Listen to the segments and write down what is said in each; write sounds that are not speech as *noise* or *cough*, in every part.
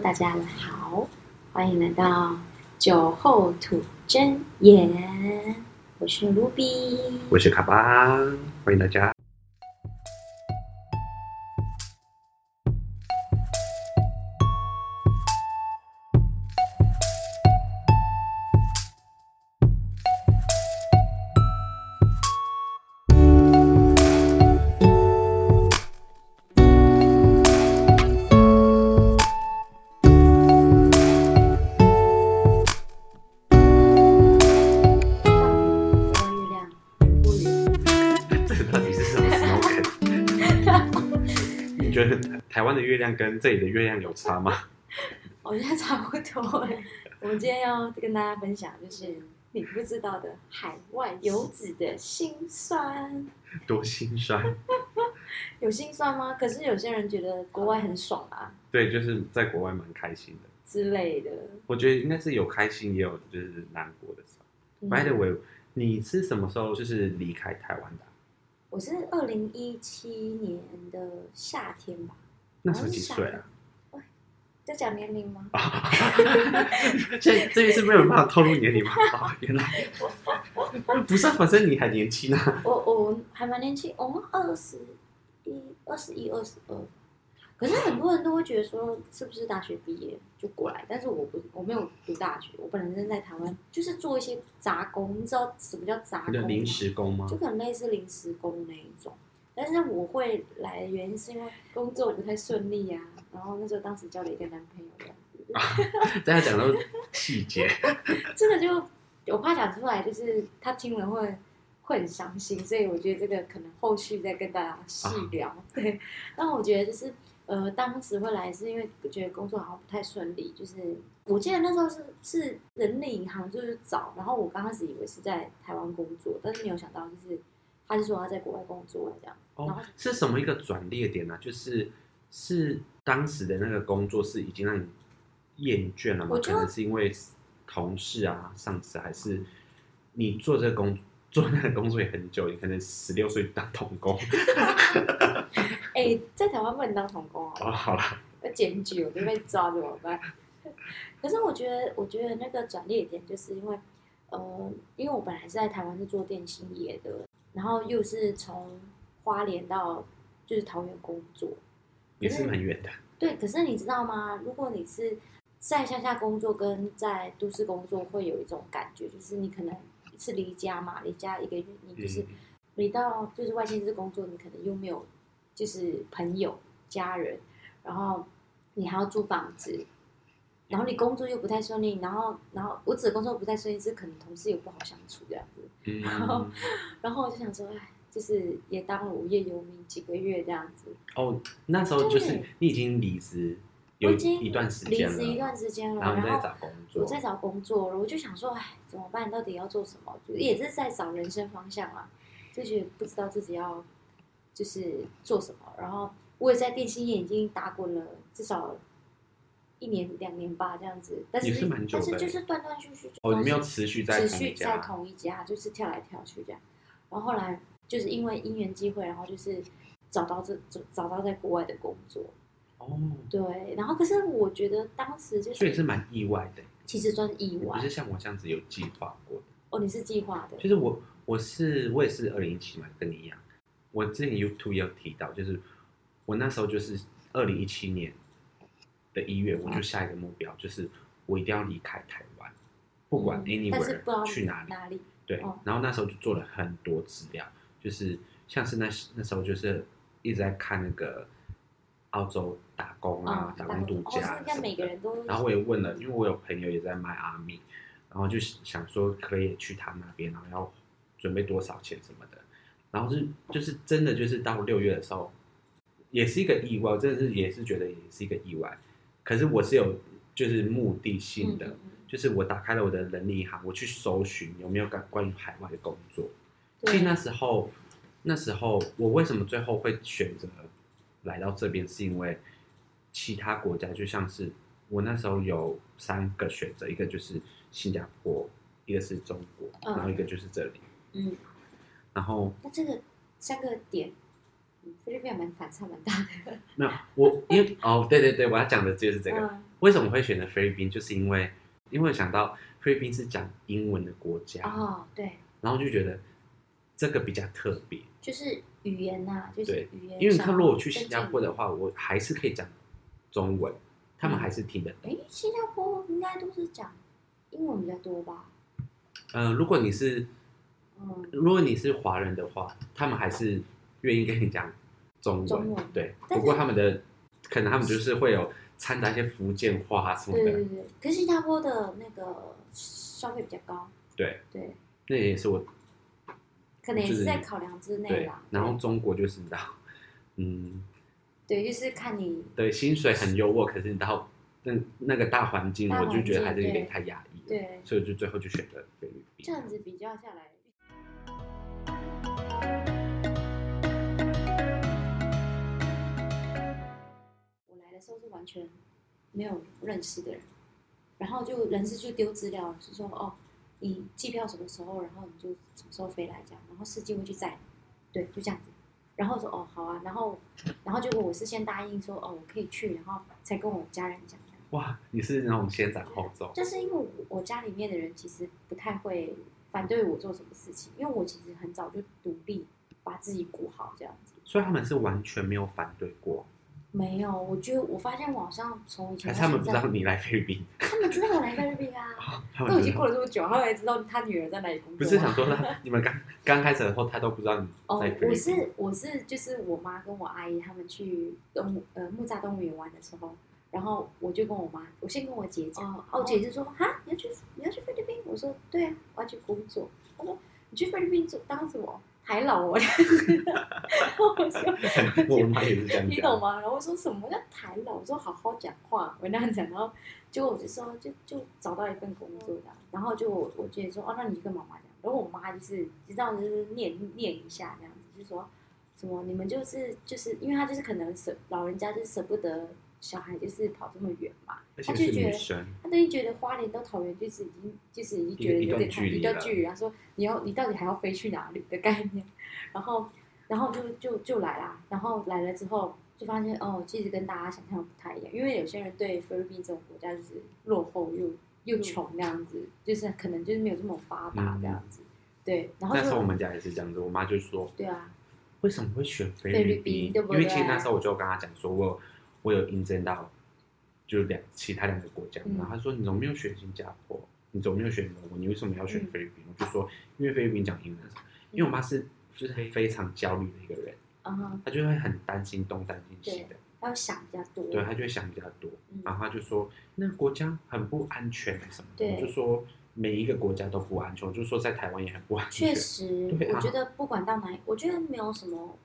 大家好，欢迎来到酒后吐真言，我是 Ruby。我是卡巴，欢迎大家。月亮跟这里的月亮有差吗？*laughs* 我觉得差不多哎。我们今天要跟大家分享，就是你不知道的海外游子的心酸。多心酸。*laughs* 有心酸吗？可是有些人觉得国外很爽啊对，就是在国外蛮开心的。之类的。我觉得应该是有开心，也有就是难过的时候。嗯 By the way，你是什么时候就是离开台湾的啊？我是二零一七年的夏天吧。那时候几岁啊？在讲年龄吗？现在 *laughs* 这边是没有办法透露年龄吗？哦，原来 *laughs* 不是啊，反正你还年轻啊。我我还蛮年轻，我们二十一、二十一、二十二。可是很多人都会觉得说，是不是大学毕业就过来？但是我不，我没有读大学，我本人是在台湾，就是做一些杂工。你知道什么叫杂工临时工吗就？可能类似临时工那一种。但是我会来的原因是因为工作不太顺利呀、然后那时候当时交了一个男朋友这样子，*laughs* 大家讲到细节，*laughs* 这个就我怕讲出来，就是他听了会会很伤心，所以我觉得这个可能后续再跟大家细聊。对，但我觉得就是呃，当时会来是因为我觉得工作好像不太顺利，就是我记得那时候是是人力银行就是找，然后我刚开始以为是在台湾工作，但是没有想到就是他是说他在国外工作这样，哦，是什么一个转捩点呢、就是是当时的那个工作是已经让你厌倦了吗？可能是因为同事啊、上司，还是你做这个工做那个工作也很久，你可能十六岁当童工。*laughs* 哎、在台湾不能当童工哦，哦，好了，要检举我就被抓怎么办？*laughs* 可是我觉得，我觉得那个转捩点就是因为，呃，因为我本来是在台湾是做电信业的，然后又是从花莲到就是桃园工作，也是蛮远的。对。可是你知道吗？如果你是在乡下工作跟在都市工作，会有一种感觉，就是你可能是离家嘛，离家一个月，你就是嗯，你到就是外县市工作，你可能又没有就是朋友、家人，然后你还要租房子，然后你工作又不太顺利，然后然后我指的工作不太顺利是可能同事也不好相处这样子，*laughs* 嗯，然后我就想说，哎，就是也当了无业游民几个月这样子，哦，那时候就是你已经离职有我已经一段时离间了，职一段时间了，然后在找工作，我在找工作了，我就想说，哎，怎么办？到底要做什么？就也是在找人生方向啊，就觉得不知道自己要就是做什么。然后我也在电信业已经打滚了至少一年两年吧，这样子。但是也是蛮久的但是就是断断续续，哦，你没有持续在持续在同一家，同一家，就是跳来跳去这样。然后后来就是因为因缘机会，然后就是找到这找找到在国外的工作。哦，对，然后可是我觉得当时就是所以是蛮意外的，其实算是意外不是像我这样子有计划过的。哦，你是计划的，就是我我是我也是二零一七嘛，跟你一样。我之前 YouTube 也有提到，就是我那时候就是二零一七年的一月，我就下一个目标，就是我一定要离开台湾，不管 anywhere 去哪里。哪里。对哦，然后那时候就做了很多资料，就是像是那那时候就是一直在看那个澳洲打工啊，打工度哦，假什么的。然后我也问了，因为我有朋友也在卖阿米，然后就想说可以去他那边，然后要准备多少钱什么的。然后是就是真的就是到六月的时候，也是一个意外，我真的是也是觉得也是一个意外。可是我是有就是目的性的，嗯嗯就是我打开了我的人力银行，我去搜寻有没有关关于海外的工作。对其实那时候，那时候我为什么最后会选择来到这边，是因为其他国家就像是我那时候有三个选择，一个就是新加坡，一个是中国，嗯然后一个就是这里。嗯，然后那这个三个点，嗯菲律宾还蛮反差蛮大的。没有我，因为哦，对对对，我要讲的就是这个。嗯为什么会选择菲律宾？就是因为因为想到菲律宾是讲英文的国家，哦，对，然后就觉得这个比较特别。就是语言呐、就是语言。因为你看，如果我去新加坡的话，我还是可以讲中文，他嗯们还是听得懂。哎，新加坡应该都是讲英文比较多吧？嗯、如果你是嗯，如果你是华人的话，他们还是愿意跟你讲中文。中文对，不过他们的可能他们就是会有掺杂一些福建话啊什么的。对对对。可是新加坡的那个消费比较高，对，对，那也是我可能也是是在考量之内对啦。。然后中国就是你知道，*laughs* 嗯，对，就是看你对，薪水很优渥，可是你到那那个大环境，大我就觉得还是有点太压抑了。对所以我就最后就选择菲律宾这。样子比较下来。时候是完全没有认识的人，然后就人事就丢资料，是说哦，你机票什么时候，然后你就什么时候飞来这样，然后司机会去载你，对，就这样子。然后说哦好啊，然后然后结果我是先答应说哦我可以去，然后才跟我家人讲。哇，你是那种先斩后奏，就是因为我我家里面的人其实不太会反对我做什么事情，因为我其实很早就独立把自己顾好这样子。所以他们是完全没有反对过，没有，我觉得我发现网上从以前还是他们不知道你来菲律宾？他们知道我来菲律宾啊，*laughs* 他们都已经过了这么久，他们还知道他女儿在哪里工作。不是想说他你们刚刚开始的时候，他都不知道你哦在，菲律宾。我是我是就是我妈跟我阿姨他们去动物呃木栅动物园玩的时候，然后我就跟我妈，我先跟我姐讲，哦哦，我姐就说哈你要去你要去菲律宾，我说对啊，我要去工作。她说你去菲律宾做当什么？海老哦，然后我说我妈也是这样讲。你懂吗？然后我说什么叫台老？我说好好讲话，我那样讲，然后结果我就说就就找到一份工作这样，然后就我我姐说哦，那你就跟妈妈讲，然后我妈就是就这样就是念念一下这样子，就说什么你们就是就是因为她就是可能舍老人家就是舍不得小孩就是跑这么远嘛，他就觉得，他等于觉得花莲到桃园就是已经就是已经觉得有点太一段距离他说你要你到底还要飞去哪里的概念，然后然后就就就来啦，然后来了之后就发现哦，其实跟大家想象的不太一样，因为有些人对菲律宾这种国家就是落后又又穷那样子，就是可能就是没有这么发达这样子，对，然后那时候我们家也是这样子，我妈就说对啊，为什么会选菲菲律律宾？宾对不因为其实那时候我就跟她讲说，我有我有应征到就是两其他两个国家，嗯然后他说你怎么没有选新加坡？你怎么没有选美国？你为什么要选嗯菲律宾？我就说因为菲律宾讲英文，因为我妈是就是非常焦虑的一个人，她就会很担心东担心西的，要想比较多，对，她就会想比较多，嗯然后她就说那个国家很不安全什么的，就说每一个国家都不安全，我就说在台湾也很不安全确，实，啊我觉得不管到哪一，我觉得没有什么，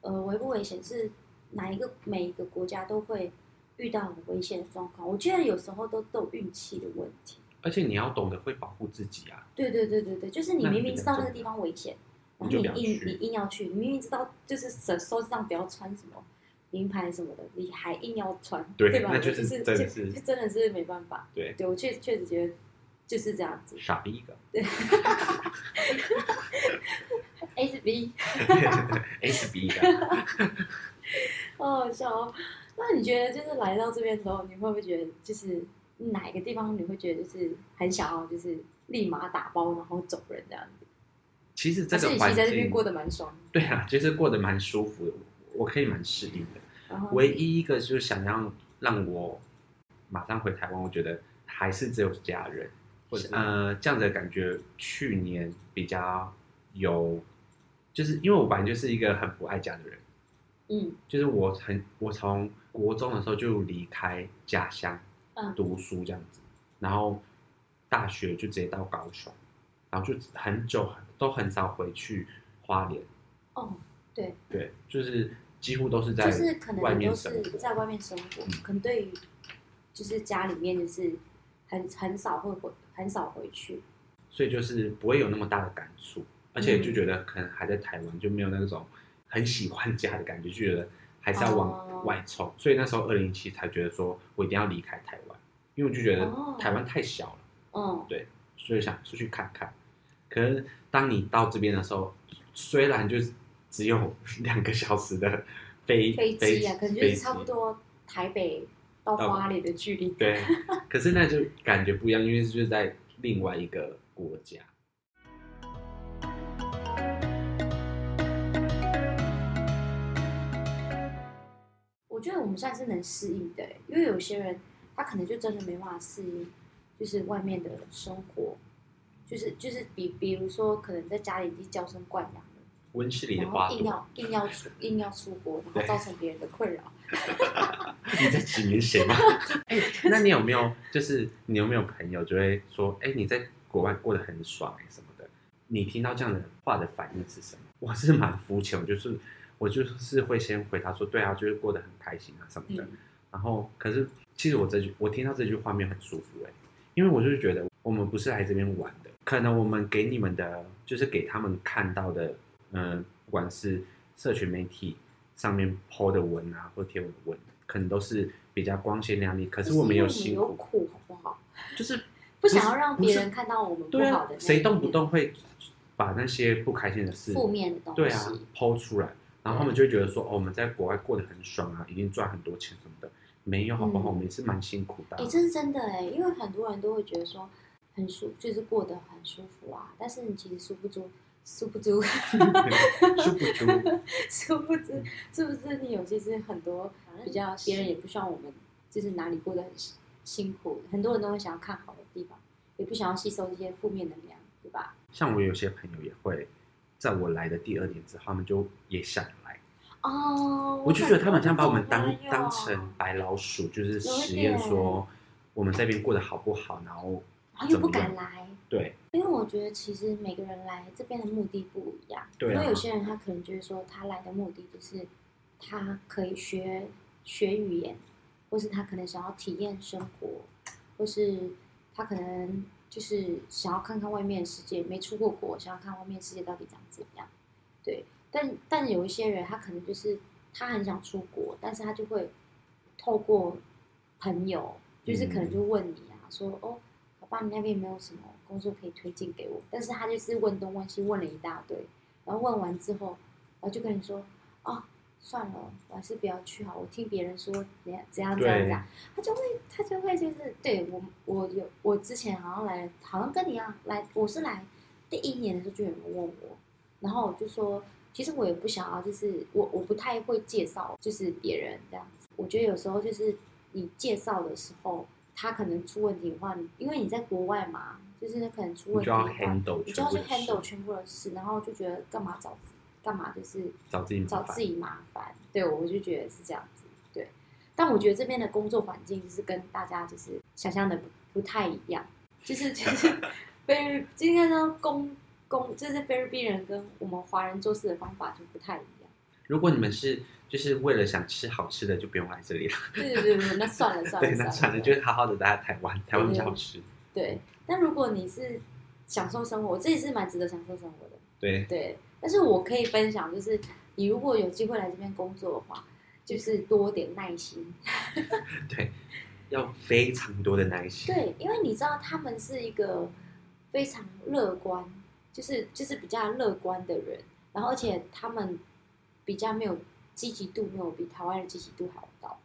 呃，危不危险是哪一个每一个国家都会遇到很危险的状况。我觉得有时候都都有运气的问题。而且你要懂得会保护自己啊。对对对对对，就是你明明知道那个地方危险，然你后你硬你硬要去，你明明知道就是手手指上不要穿什么名牌什么的，你还硬要穿，吧？对那就就是是真的就是就真的是没办法。对，对我确确实觉得就是这样子。傻逼一个 *laughs* *laughs* B。*laughs* S B 一个。好好笑哦。那你觉得就是来到这边之后，你会不会觉得就是哪一个地方你会觉得就是很想要就是立马打包然后走人这样子？其实这个环境，实在这边过得蛮爽的？对啊，其实过得蛮舒服的，我可以蛮适应的。唯一一个就是想要让我马上回台湾，我觉得还是只有家人，或者呃这样子的感觉。去年比较有，就是因为我本来就是一个很不爱家的人，嗯就是我很我从国中的时候就离开家乡嗯读书这样子，然后大学就直接到高雄，然后就很久很都很少回去花莲，哦，对，对，就是几乎都是在就是可外能你都面生活。是在外面生活嗯，可能对于就是家里面就是很很少会回很少回去。所以就是不会有那么大的感触，而且就觉得可能还在台湾就没有那种很喜欢家的感觉，就觉得还是要哦往外冲。所以那时候二零一七才觉得说我一定要离开台湾，因为我就觉得哦台湾太小了，嗯，对所以想出去看看。可是当你到这边的时候，虽然就是只有两个小时的飞飞机啊，可能就是差不多台北到到花莲的距离。对，可是那就感觉不一样，因为就是在另外一个国家。觉得我们算是能适应的欸，因为有些人他可能就真的没办法适应，就是外面的生活，就是就是比比如说可能在家里已经娇生惯养了，温室里的然花硬要硬要出硬要出国，然后造成别人的困扰。*laughs* 你在指明谁吗？*laughs* 哎、那你有没有就是你有没有朋友就会说，哎、你在国外过得很爽哎、什么的？你听到这样的话的反应是什么？我是蛮肤浅，我就是我就是会先回答说，对啊，就是过得很开心啊什么的。嗯然后，可是其实我这句我听到这句话没有很舒服哎、因为我就是觉得我们不是来这边玩的，可能我们给你们的就是给他们看到的，嗯、不管是社群媒体上面 PO 的文啊或贴文的文，可能都是比较光鲜亮丽，可是我们有辛有苦，苦，好不好？就是 *laughs* 不想要让别人看到我们不好的谁动不动会把那些不开心的事负面的东西。对啊抛出来，然后他们就会觉得说，哦，我们在国外过得很爽啊，已经赚很多钱什么的，没有好不好？嗯我们也是蛮辛苦的啊、哎、这是真的哎，因为很多人都会觉得说很舒，就是过得很舒服啊，但是你其实殊不知，殊不知 *laughs* *laughs* *laughs* 殊不知，殊不知，是不是你有些是很多比较别人也不希望我们就是哪里过得很辛辛苦，很多人都会想要看好的地方，也不想要吸收一些负面能量，对吧？像我有些朋友也会，在我来的第二年之后，他们就也想来，哦，我就觉得他们这样把我们当当成白老鼠，就是实验说我们这边过得好不好，然后然后又不敢来，对。因为我觉得其实每个人来这边的目的不一样，对啊。因为有些人他可能就是说他来的目的就是他可以学学语言，或是他可能想要体验生活，或是他可能就是想要看看外面的世界，没出过国，想要看外面世界到底长怎样。对，但但有一些人他可能就是他很想出国，但是他就会透过朋友，就是可能就问你啊，说哦。我爸，你那边有没有什么工作可以推荐给我？但是他就是问东问西，问了一大堆，然后问完之后，然后就跟你说，哦，算了，我还是不要去好。我听别人说怎样怎样怎样怎样，他就会他就会就是对我我有我之前好像来，好像跟你一样来，我是来第一年的时候就有人问我，然后我就说，其实我也不想要，就是我我不太会介绍，就是别人这样子。我觉得有时候就是你介绍的时候。他可能出问题的话，因为你在国外嘛，就是可能出问题的话，你就要去 handle 全部的事，然后就觉得干嘛找干嘛就是找自己麻烦找自己麻烦。对，我就觉得是这样子。对，但我觉得这边的工作环境就是跟大家就是想象的不不太一样，就是就是 *laughs* 菲律，今天呢工工就是菲律宾人跟我们华人做事的方法就不太一样。如果你们是就是为了想吃好吃的，就不用来这里了。对对对对，那算了 *laughs* 算了对，那算了，就是好好的待在台湾，台湾比较好吃。对，但如果你是享受生活，这也是蛮值得享受生活的。对，对，但是我可以分享，就是你如果有机会来这边工作的话，就是多点耐心。*laughs* 对，要非常多的耐心。对，因为你知道他们是一个非常乐观，就是就是比较乐观的人，然后而且他们比较没有积极度，没有比台湾的积极度还要高。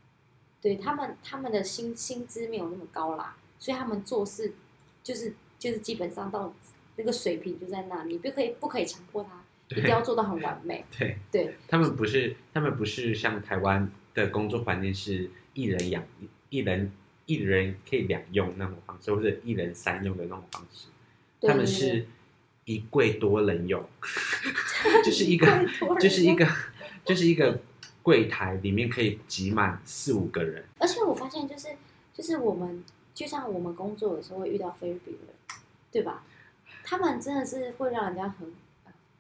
对他们，他们的薪薪资没有那么高啦，所以他们做事就是就是基本上到那个水平就在那，里不可以不可以强迫他一定要做到很完美。*laughs* 对，对，他们不是，他们不是像台湾的工作环境是一人养一人一人可以两用那种方式，或者一人三用的那种方式。他们是 *laughs* 一柜多人用，就是一个就是一个就是一个柜台里面可以挤满四五个人。而且我发现，就是就是我们，就像我们工作的时候会遇到菲律宾人，对吧？他们真的是会让人家很，呃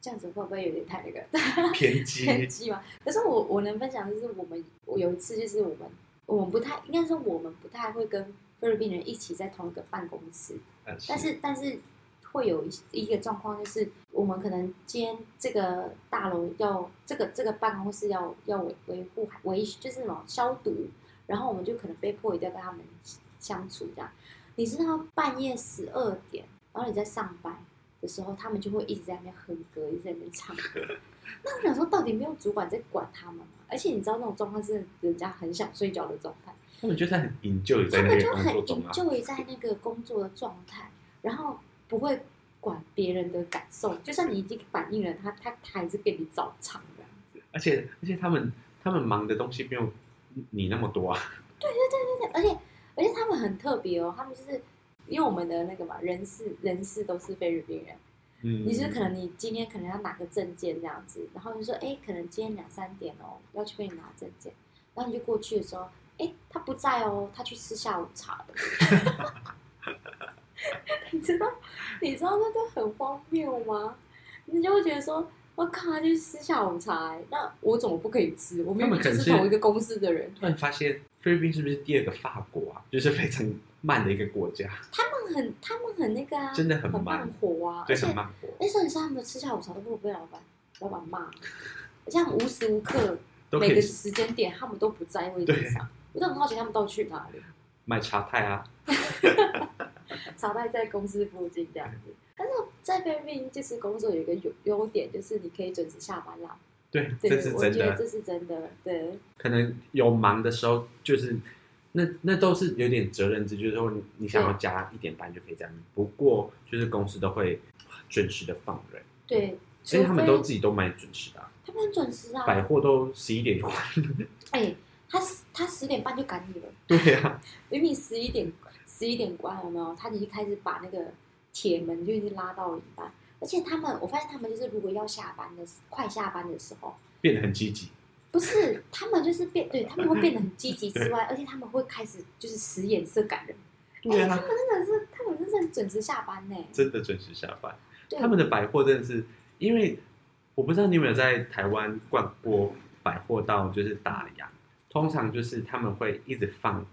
这样子会不会有点太那个 *laughs* 偏激偏激嘛？可是我我能分享的是我们，我有一次就是我们我们不太应该说我们不太会跟菲律宾人一起在同一个办公室，呃但是但是会有一一个状况，就是我们可能今天这个大楼要这个这个办公室要要维维护维就是那种消毒，然后我们就可能被迫一定要跟他们相处这样。你知道半夜十二点，然后你在上班，的时候，他们就会一直在那边哼歌，一直在那边唱歌。那我想说，到底没有主管在管他们吗？而且你知道那种状况是人家很想睡觉的状态，他们就在很 enjoy 在他那个工们就很 enjoy 在那个工作的状态，然后不会管别人的感受，就算你已经反映了他，他他还是给你照唱这样子。而且而且他们他们忙的东西没有你那么多啊。对对对对对，而且而且他们很特别哦，他们就是因为我们的那个嘛人事人事都是菲律宾人，嗯，你是可能你今天可能要拿个证件这样子，然后就说哎，可能今天两三点哦要去给你拿证件，然后你就过去的时候，哎，他不在哦，他去吃下午茶了。*laughs* 你知道你知道那个很荒谬吗？你就会觉得说。我靠，他去吃下午茶、欸，那我怎么不可以吃？我明明就是同一个公司的人。突然发现菲律宾是不是第二个法国啊？*laughs* 就是非常慢的一个国家，他们很，他们很那个啊，真的很很慢活啊，对，很慢活。那时候你说他们吃下午茶都不会被老板老板骂，*laughs* 这样无时无刻每个时间点他们都不在位置上，我都很好奇他们都去哪里。买茶太啊，*laughs* 茶太在公司附近这样子，但是在菲律宾就是工作有一个优优点，就是你可以准时下班啦。对，对这是，真的。这是真的，对可能有忙的时候，就是那那都是有点责任制，就是说你你想要加一点班就可以这样。不过就是公司都会准时的放人，对，所以他们都自己都蛮准时的啊、他们很准时啊，百货都十一点就关了。哎，他他十点半就赶你了。对呀、明明十一点十一点关了没有？他已经开始把那个铁门就已经拉到一半，而且他们，我发现他们就是如果要下班的时快下班的时候，变得很积极。不是他们就是变，对他们会变得很积极之外，而且他们会开始就是使眼色感人。对啊哎他，们真的是，他们真的是准时下班呢。真的准时下班。对他们的百货真的是，因为我不知道你有没有在台湾逛过百货到就是打烊，通常就是他们会一直放，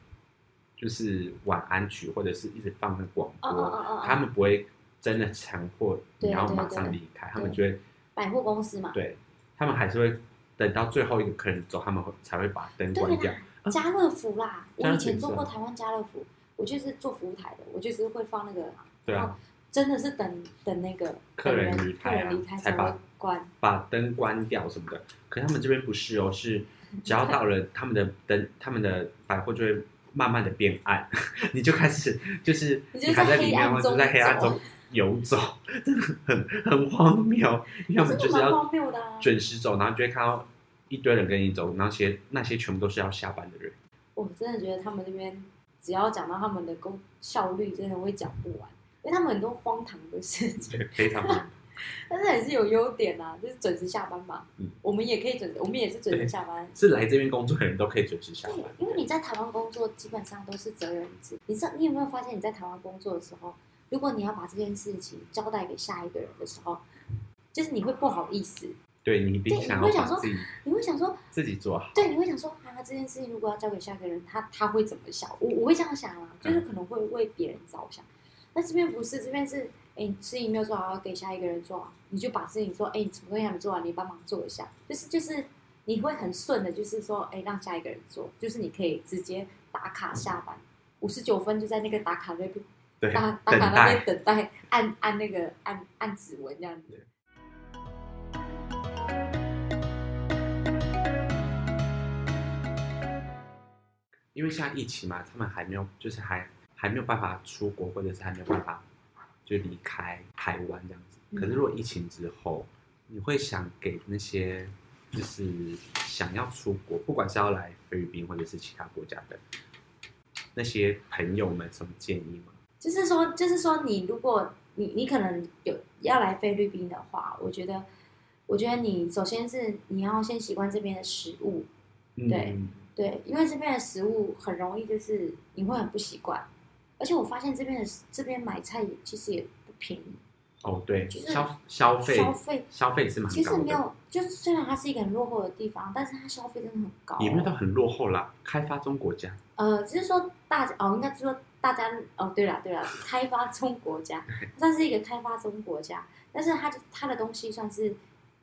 就是晚安曲或者是一直放那广播，他们不会真的强迫你要马上离开，他们就会百货公司嘛，对，他们还是会等到最后一个客人走，他们会才会把灯关掉。，家乐福啦，我以前做过台湾家乐福，我就是做服务台的，我就是会放那个，对啊然后真的是等等那个客人离开啊离开才把关。把灯关掉什么的。可是他们这边不是哦，是 *laughs* 只要到了他们的灯，他们的百货就会慢慢的变暗，*laughs* 你就开始就是你还在里面的话，暗中就在黑暗中游走，*laughs* 真的很很荒谬。因为他们真的蛮就是要！准时走，然后就会看到一堆人跟你走，那些那些全部都是要下班的人。我真的觉得他们那边只要讲到他们的工效率，真的会讲不完，因为他们很多荒唐的事情，对，非常棒。*laughs* 但是还是有优点啊，就是准时下班嘛。嗯我们也可以准时，我们也是准时下班。是来这边工作的人都可以准时下班，，因为你在台湾工作基本上都是责任制。你知道，你有没有发现你在台湾工作的时候，如果你要把这件事情交代给下一个人的时候，就是你会不好意思，对你一定对想你会想说要把自己你会想说，自己做好。对，你会想说啊，这件事情如果要交给下一个人，他他会怎么想？我我会这样想啊，就是可能会为别人着想。那这边不是，这边是，哎，你事情没有做好，要给下一个人做啊，你就把事情说，哎，你什么东西还没做完，你帮忙做一下，就是就是你会很顺的，就是说，哎，让下一个人做，就是你可以直接打卡下班，五十九分就在那个打卡那边对，等卡 *laughs* 那边待。等待，按按那个按按指纹这样子。因为现在疫情嘛，他们还没有，就是还还没有办法出国，或者是还没有办法就离开台湾这样子。嗯可是如果疫情之后，你会想给那些就是想要出国，不管是要来菲律宾或者是其他国家的那些朋友们什么建议吗？就是说，就是说，你如果你你可能有要来菲律宾的话，我觉得，我觉得你首先是你要先习惯这边的食物，对嗯，对，因为这边的食物很容易就是你会很不习惯，而且我发现这边的这边买菜也其实也不便宜，哦，对，就是消消费消费消费是蛮其实，没有，就是虽然它是一个很落后的地方，但是它消费真的很高，也没有到很落后啦，开发中国家。呃，只是说大家哦，应该是说大家哦，对了对了，开发中国家，它 *laughs* 算是一个开发中国家，但是它它的东西算是，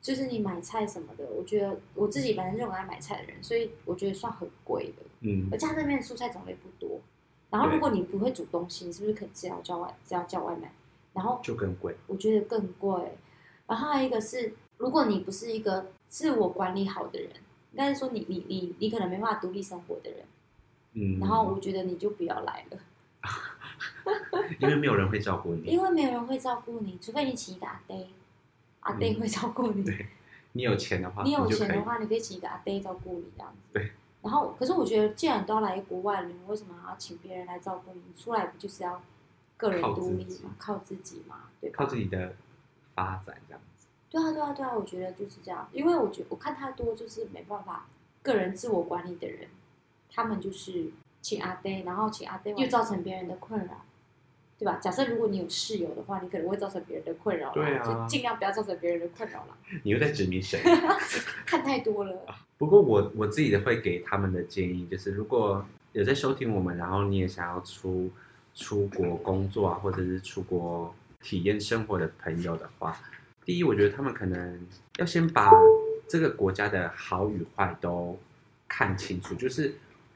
就是你买菜什么的，我觉得我自己本身就很爱买菜的人，所以我觉得算很贵的，嗯而，且它这边的蔬菜种类不多。然后如果你不会煮东西，你是不是可以只要叫外只要叫外卖？然后就更贵。我觉得更贵。然后还有一个是，如果你不是一个自我管理好的人，应该是说你你你你可能没办法独立生活的人，嗯，然后我觉得你就不要来了，*laughs* 因为没有人会照顾你，因为没有人会照顾你，除非你请一个阿爹，阿爹会照顾你。嗯对你有钱的话，你有就可以钱的话，你可以请一个阿爹照顾你这样子。对。然后，可是我觉得，既然都要来国外了，你为什么还要请别人来照顾你？出来不就是要个人独立嘛，靠自己嘛，对吧？靠自己的发展这样子。对啊，对啊，对啊，我觉得就是这样。因为我觉我看太多就是没办法个人自我管理的人，他们就是请阿爹，然后请阿爹又造成别人的困扰，对吧？假设如果你有室友的话，你可能会造成别人的困扰啦，对啊就尽量不要造成别人的困扰了。*laughs* 你又在指明谁？*laughs* 看太多了，不过我我自己的会给他们的建议就是，如果有在收听我们，然后你也想要出出国工作啊，或者是出国体验生活的朋友的话，第一，我觉得他们可能要先把这个国家的好与坏都看清楚。就是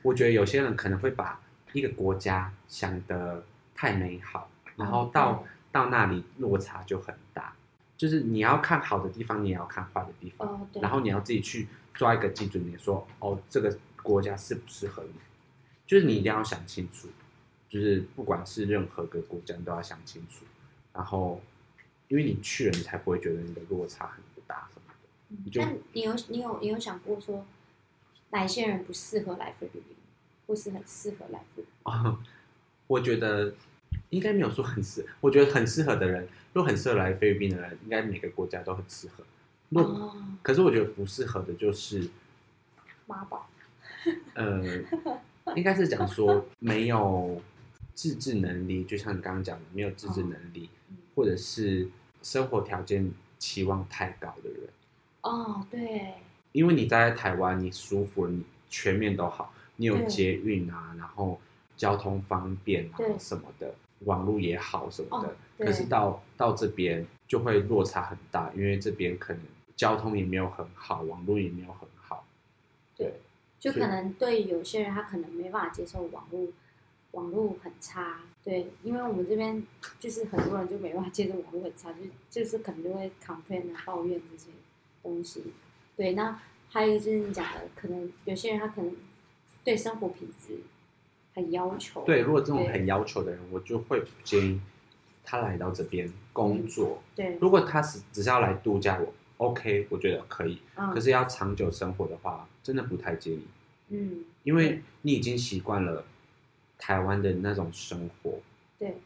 我觉得有些人可能会把一个国家想得太美好，然后到、到那里落差就很大。就是你要看好的地方，你也要看坏的地方。哦，对，然后你要自己去抓一个基准点，说哦，这个国家适不适合你，就是你一定要想清楚，就是不管是任何个国家，你都要想清楚。然后，因为你去了，你才不会觉得你的落差很大什么的。那你有你有你有想过说，哪些人不适合来菲律宾，或是很适合来菲律宾？哦，我觉得应该没有说很适，我觉得很适合的人，如果很适合来菲律宾的人，应该每个国家都很适合。哦，可是我觉得不适合的就是妈宝，呃，应该是讲说没有自制能力，就像你刚刚讲的，没有自制能力，嗯或者是生活条件期望太高的人。哦，对，因为你待在台湾，你舒服了，你全面都好，你有对捷运啊，然后交通方便啊什么的，网络也好什么的。哦可是到到这边就会落差很大，因为这边可能交通也没有很好，网络也没有很好。对，就可能对有些人他可能没办法接受网络，网络很差，对，因为我们这边就是很多人就没办法接受网络很差，就就是可能就会 complain 啊抱怨这些东西，对，那还有就是你讲的，可能有些人他可能对生活品质很要求，对，如果这种很要求的人，我就会不建议他来到这边工作。对，如果他是只是要来度假，我 OK，我觉得可以。嗯，可是要长久生活的话，真的不太建议，嗯，因为你已经习惯了台湾的那种生活。对，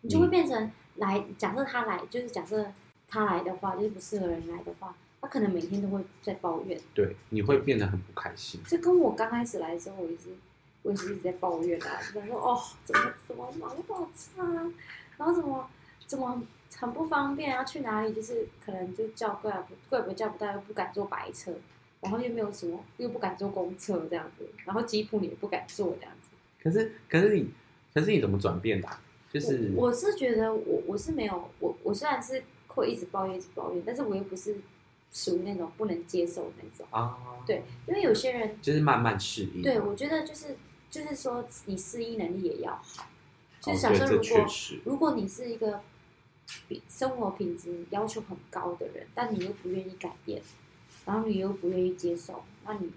你就会变成来，假设他来，就是假设他来的话，就是不适合人来的话，他可能每天都会在抱怨。对，你会变得很不开心。这跟我刚开始来的时候，我也是，我也是一直在抱怨啊，就在说哦，怎么怎么网络好差啊，然后怎么怎么很不方便，要去哪里就是可能就叫 Grab Grab 叫不到，又不敢坐白车，然后又没有什么，又不敢坐公车这样子，然后吉普你也不敢坐这样子。可是，可是你，可是你怎么转变的啊、就是我我是觉得我我是没有我我虽然是会一直抱怨一直抱怨，但是我又不是属于那种不能接受的那种。啊，对，因为有些人就是慢慢适应。对，我觉得就是就是说，你适应能力也要好。就是想说，如果、如果你是一个比生活品质要求很高的人，但你又不愿意改变，然后你又不愿意接受，那你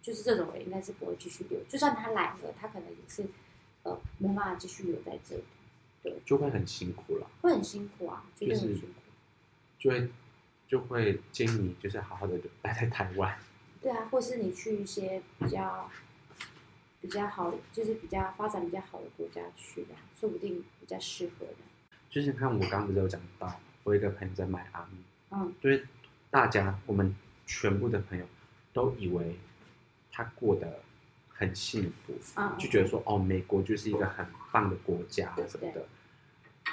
就是这种人应该是不会继续留。就算他来了，他可能也是呃没办法继续留在这里，对就会很辛苦了，会很辛苦啊，绝对就是很辛苦。就会就会建议你就是好好的待在台湾。对啊，或是你去一些比较比较好，就是比较发展比较好的国家去的，说不定比较适合的。就是你看，我刚刚不是有讲到，我有一个朋友在买阿密，嗯，就是大家我们全部的朋友都以为他过得很幸福，嗯就觉得说哦，美国就是一个很棒的国家什么的，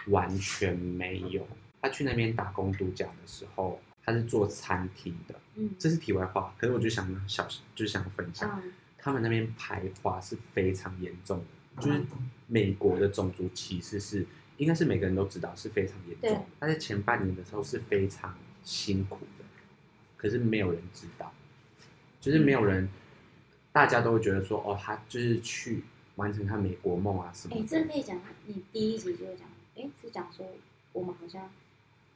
完全没有。他去那边打工度假的时候，他是做餐厅的，嗯这是题外话。可是我就想小，就想分享，嗯他们那边排华是非常严重的，就是美国的种族歧视是，应该是每个人都知道是非常严重的。他在前半年的时候是非常辛苦的，可是没有人知道，就是没有人，大家都会觉得说，哦，他就是去完成他美国梦啊什么哎、的。这可以讲，你第一集就会讲，哎、是讲说我们好像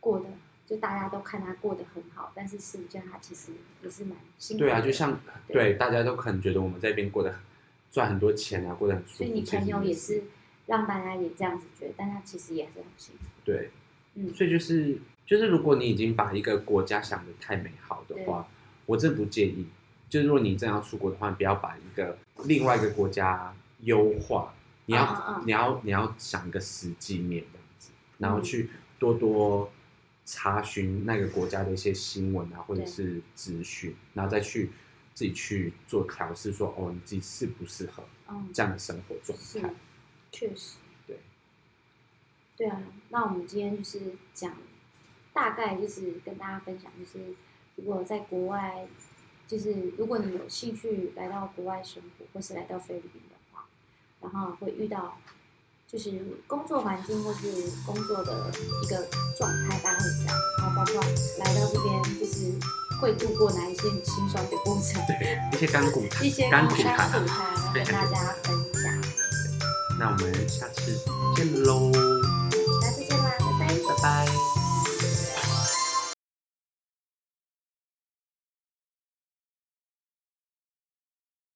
过得就大家都看他过得很好，但是实际上他其实也是蛮辛苦的。对啊，就像对对大家都可能觉得我们这边过得赚很多钱啊，过得很舒服。所以你朋友也是是让大家也这样子觉得，但他其实也是很辛苦。对，嗯，所以就是就是，如果你已经把一个国家想的太美好的话，我真不介意。就是如果你真要出国的话，不要把一个另外一个国家优化，你要、你要你要想一个实际面这样子，然后嗯去多多查询那个国家的一些新闻啊，或者是资讯，然后再去自己去做调试，说哦，你自己适不适合嗯，这样的生活状是态。，确实，对，对啊。那我们今天就是讲，大概就是跟大家分享，就是如果在国外，就是如果你有兴趣来到国外生活，或是来到菲律宾的话，然后会遇到就是工作环境或是工作的一个状态大概会这样，然后包括来到这边就是会度过哪一些很心酸的过程，对，一些干股谈一些干苦甘谈啊。苦谈，跟大家分享。那我们下次见喽。